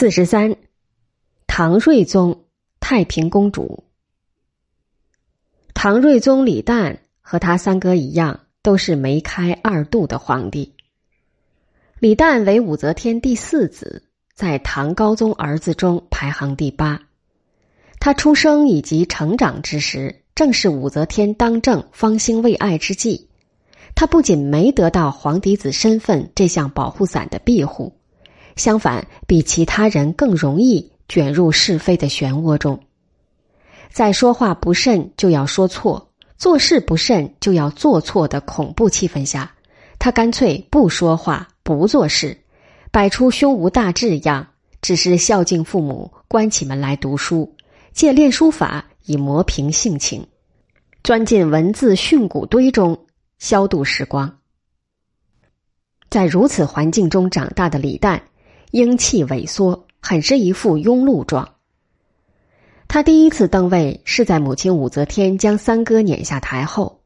四十三，唐睿宗太平公主。唐睿宗李旦和他三哥一样，都是梅开二度的皇帝。李旦为武则天第四子，在唐高宗儿子中排行第八。他出生以及成长之时，正是武则天当政、方兴未艾之际。他不仅没得到皇嫡子身份这项保护伞的庇护。相反，比其他人更容易卷入是非的漩涡中。在说话不慎就要说错，做事不慎就要做错的恐怖气氛下，他干脆不说话、不做事，摆出胸无大志样，只是孝敬父母，关起门来读书，借练书法以磨平性情，钻进文字训诂堆中消度时光。在如此环境中长大的李旦。英气萎缩，很是一副庸碌状。他第一次登位是在母亲武则天将三哥撵下台后，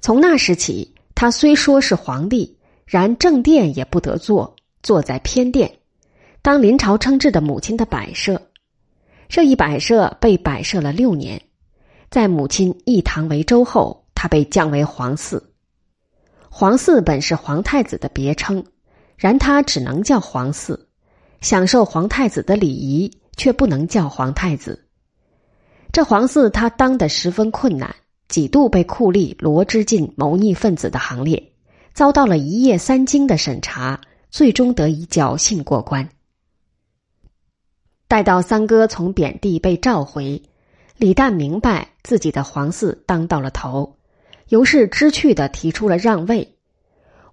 从那时起，他虽说是皇帝，然正殿也不得坐，坐在偏殿，当临朝称制的母亲的摆设。这一摆设被摆设了六年，在母亲一堂为周后，他被降为皇嗣。皇嗣本是皇太子的别称，然他只能叫皇嗣。享受皇太子的礼仪，却不能叫皇太子。这皇嗣他当得十分困难，几度被酷吏罗织进谋逆分子的行列，遭到了一夜三更的审查，最终得以侥幸过关。待到三哥从贬地被召回，李旦明白自己的皇嗣当到了头，由是知趣的提出了让位。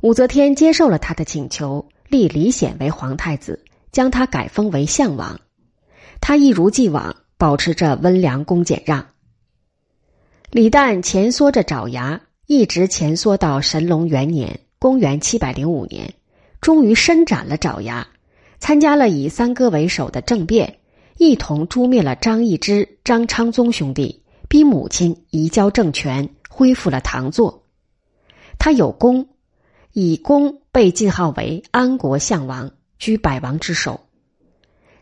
武则天接受了他的请求，立李显为皇太子。将他改封为相王，他一如既往保持着温良恭俭让。李旦蜷缩着爪牙，一直蜷缩到神龙元年（公元七百零五年），终于伸展了爪牙，参加了以三哥为首的政变，一同诛灭了张易之、张昌宗兄弟，逼母亲移交政权，恢复了唐作。他有功，以功被晋号为安国相王。居百王之首，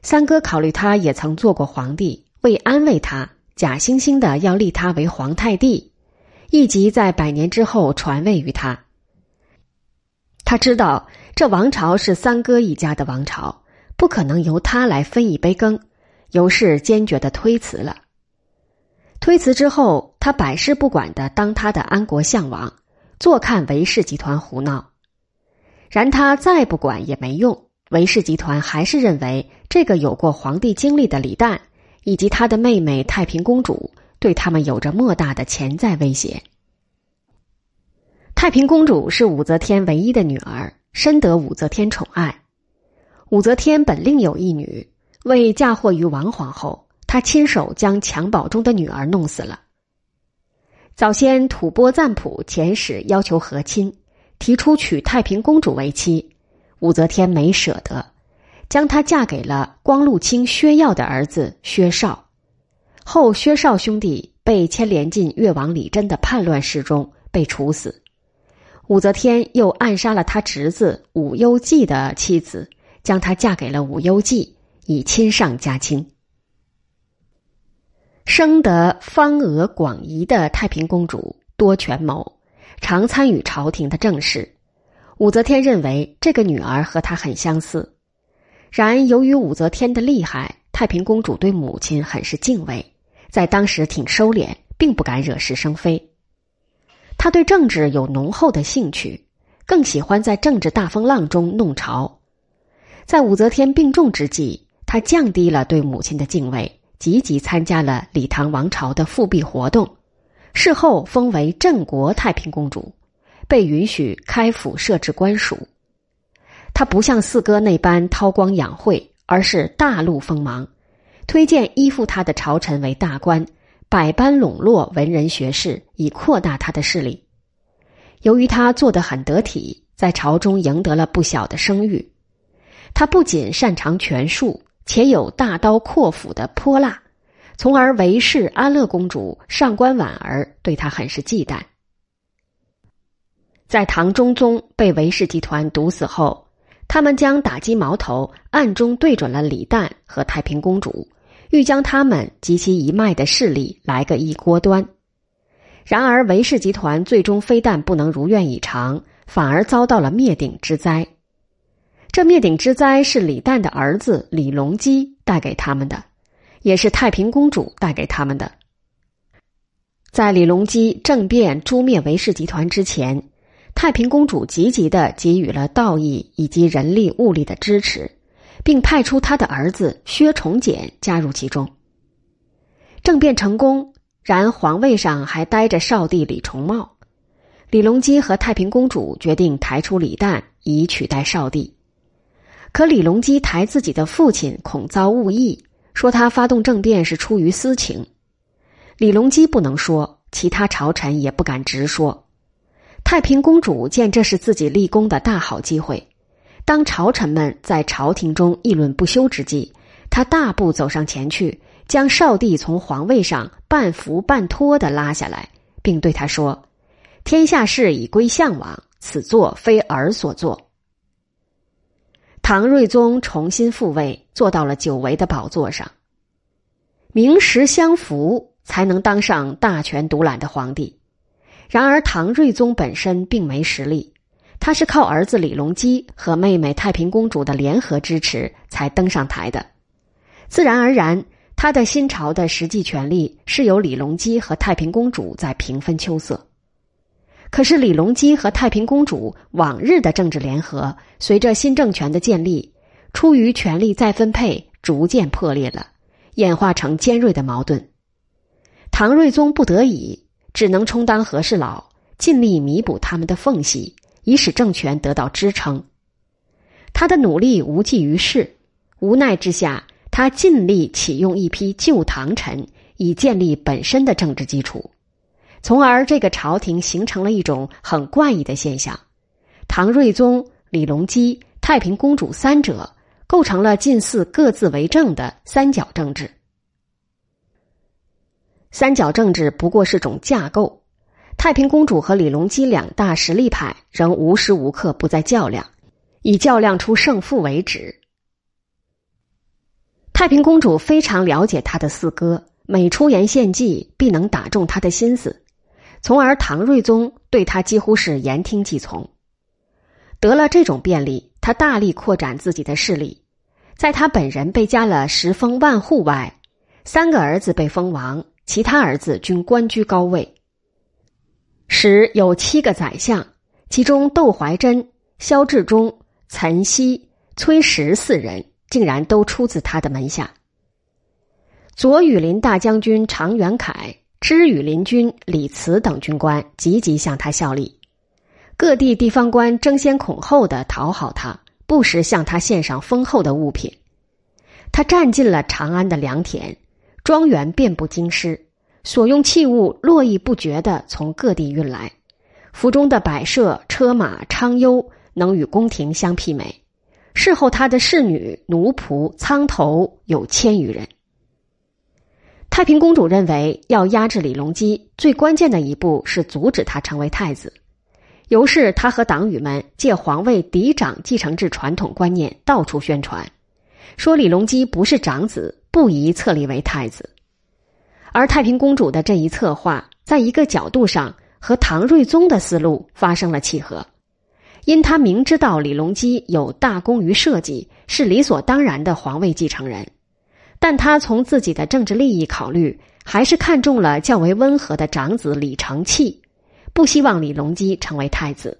三哥考虑他也曾做过皇帝，为安慰他，假惺惺的要立他为皇太帝，以及在百年之后传位于他。他知道这王朝是三哥一家的王朝，不可能由他来分一杯羹，尤氏坚决的推辞了。推辞之后，他百事不管的当他的安国相王，坐看韦氏集团胡闹。然他再不管也没用。韦氏集团还是认为，这个有过皇帝经历的李旦以及他的妹妹太平公主，对他们有着莫大的潜在威胁。太平公主是武则天唯一的女儿，深得武则天宠爱。武则天本另有一女，为嫁祸于王皇后，她亲手将襁褓中的女儿弄死了。早先吐蕃赞普遣使要求和亲，提出娶太平公主为妻。武则天没舍得，将她嫁给了光禄卿薛曜的儿子薛绍。后薛绍兄弟被牵连进越王李贞的叛乱事中，被处死。武则天又暗杀了他侄子武攸暨的妻子，将她嫁给了武攸暨，以亲上加亲。生得方额广仪的太平公主多权谋，常参与朝廷的政事。武则天认为这个女儿和她很相似，然由于武则天的厉害，太平公主对母亲很是敬畏，在当时挺收敛，并不敢惹是生非。她对政治有浓厚的兴趣，更喜欢在政治大风浪中弄潮。在武则天病重之际，她降低了对母亲的敬畏，积极参加了李唐王朝的复辟活动，事后封为镇国太平公主。被允许开府设置官署，他不像四哥那般韬光养晦，而是大露锋芒，推荐依附他的朝臣为大官，百般笼络文人学士，以扩大他的势力。由于他做得很得体，在朝中赢得了不小的声誉。他不仅擅长权术，且有大刀阔斧的泼辣，从而为氏安乐公主上官婉儿对他很是忌惮。在唐中宗被韦氏集团毒死后，他们将打击矛头暗中对准了李旦和太平公主，欲将他们及其一脉的势力来个一锅端。然而，韦氏集团最终非但不能如愿以偿，反而遭到了灭顶之灾。这灭顶之灾是李旦的儿子李隆基带给他们的，也是太平公主带给他们的。在李隆基政变诛灭韦氏集团之前，太平公主积极的给予了道义以及人力物力的支持，并派出他的儿子薛崇简加入其中。政变成功，然皇位上还待着少帝李重茂。李隆基和太平公主决定抬出李旦以取代少帝。可李隆基抬自己的父亲，恐遭误议，说他发动政变是出于私情。李隆基不能说，其他朝臣也不敢直说。太平公主见这是自己立功的大好机会，当朝臣们在朝廷中议论不休之际，她大步走上前去，将少帝从皇位上半扶半拖的拉下来，并对他说：“天下事已归项王，此作非儿所作。”唐睿宗重新复位，坐到了久违的宝座上。名实相符，才能当上大权独揽的皇帝。然而，唐睿宗本身并没实力，他是靠儿子李隆基和妹妹太平公主的联合支持才登上台的。自然而然，他的新朝的实际权力是由李隆基和太平公主在平分秋色。可是，李隆基和太平公主往日的政治联合，随着新政权的建立，出于权力再分配，逐渐破裂了，演化成尖锐的矛盾。唐睿宗不得已，只能充当和事佬，尽力弥补他们的缝隙，以使政权得到支撑。他的努力无济于事，无奈之下，他尽力启用一批旧唐臣，以建立本身的政治基础。从而，这个朝廷形成了一种很怪异的现象：唐睿宗、李隆基、太平公主三者构成了近似各自为政的三角政治。三角政治不过是种架构，太平公主和李隆基两大实力派仍无时无刻不在较量，以较量出胜负为止。太平公主非常了解他的四哥，每出言献计，必能打中他的心思。从而，唐睿宗对他几乎是言听计从。得了这种便利，他大力扩展自己的势力。在他本人被加了十封万户外，三个儿子被封王，其他儿子均官居高位。时有七个宰相，其中窦怀珍、萧志忠、岑溪、崔实四人，竟然都出自他的门下。左羽林大将军常元凯。知羽林军李慈等军官积极向他效力，各地地方官争先恐后的讨好他，不时向他献上丰厚的物品。他占尽了长安的良田，庄园遍布京师，所用器物络绎不绝的从各地运来，府中的摆设车马昌优能与宫廷相媲美。侍候他的侍女奴仆仓头有千余人。太平公主认为，要压制李隆基，最关键的一步是阻止他成为太子。于是，他和党羽们借皇位嫡长继承制传统观念，到处宣传，说李隆基不是长子，不宜册立为太子。而太平公主的这一策划，在一个角度上和唐睿宗的思路发生了契合，因他明知道李隆基有大功于社稷，是理所当然的皇位继承人。但他从自己的政治利益考虑，还是看中了较为温和的长子李承器，不希望李隆基成为太子。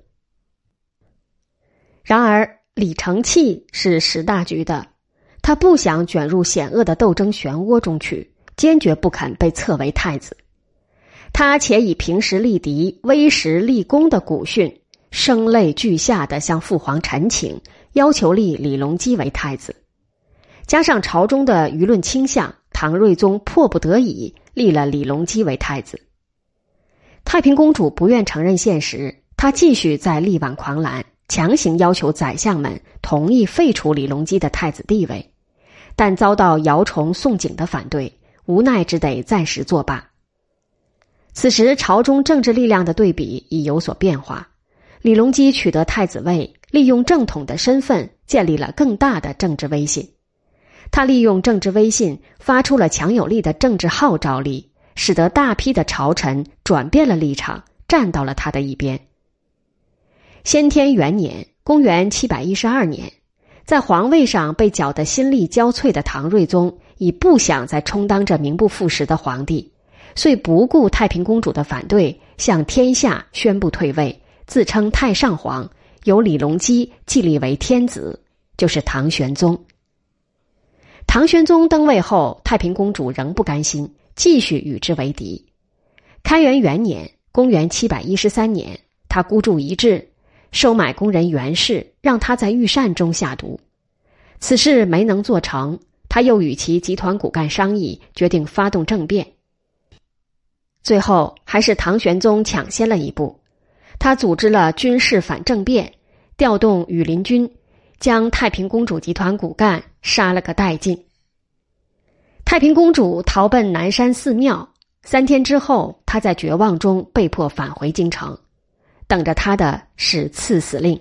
然而，李承器是识大局的，他不想卷入险恶的斗争漩涡中去，坚决不肯被册为太子。他且以平时立敌、威实立功的古训，声泪俱下的向父皇陈请，要求立李隆基为太子。加上朝中的舆论倾向，唐睿宗迫不得已立了李隆基为太子。太平公主不愿承认现实，她继续在力挽狂澜，强行要求宰相们同意废除李隆基的太子地位，但遭到姚崇、宋璟的反对，无奈只得暂时作罢。此时朝中政治力量的对比已有所变化，李隆基取得太子位，利用正统的身份建立了更大的政治威信。他利用政治威信，发出了强有力的政治号召力，使得大批的朝臣转变了立场，站到了他的一边。先天元年（公元七百一十二年），在皇位上被搅得心力交瘁的唐睿宗，已不想再充当着名不副实的皇帝，遂不顾太平公主的反对，向天下宣布退位，自称太上皇，由李隆基继立为天子，就是唐玄宗。唐玄宗登位后，太平公主仍不甘心，继续与之为敌。开元元年（公元七百一十三年），他孤注一掷。收买工人袁氏，让他在御膳中下毒，此事没能做成。他又与其集团骨干商议，决定发动政变。最后还是唐玄宗抢先了一步，他组织了军事反政变，调动羽林军，将太平公主集团骨干杀了个殆尽。太平公主逃奔南山寺庙，三天之后，她在绝望中被迫返回京城。等着他的是赐死令。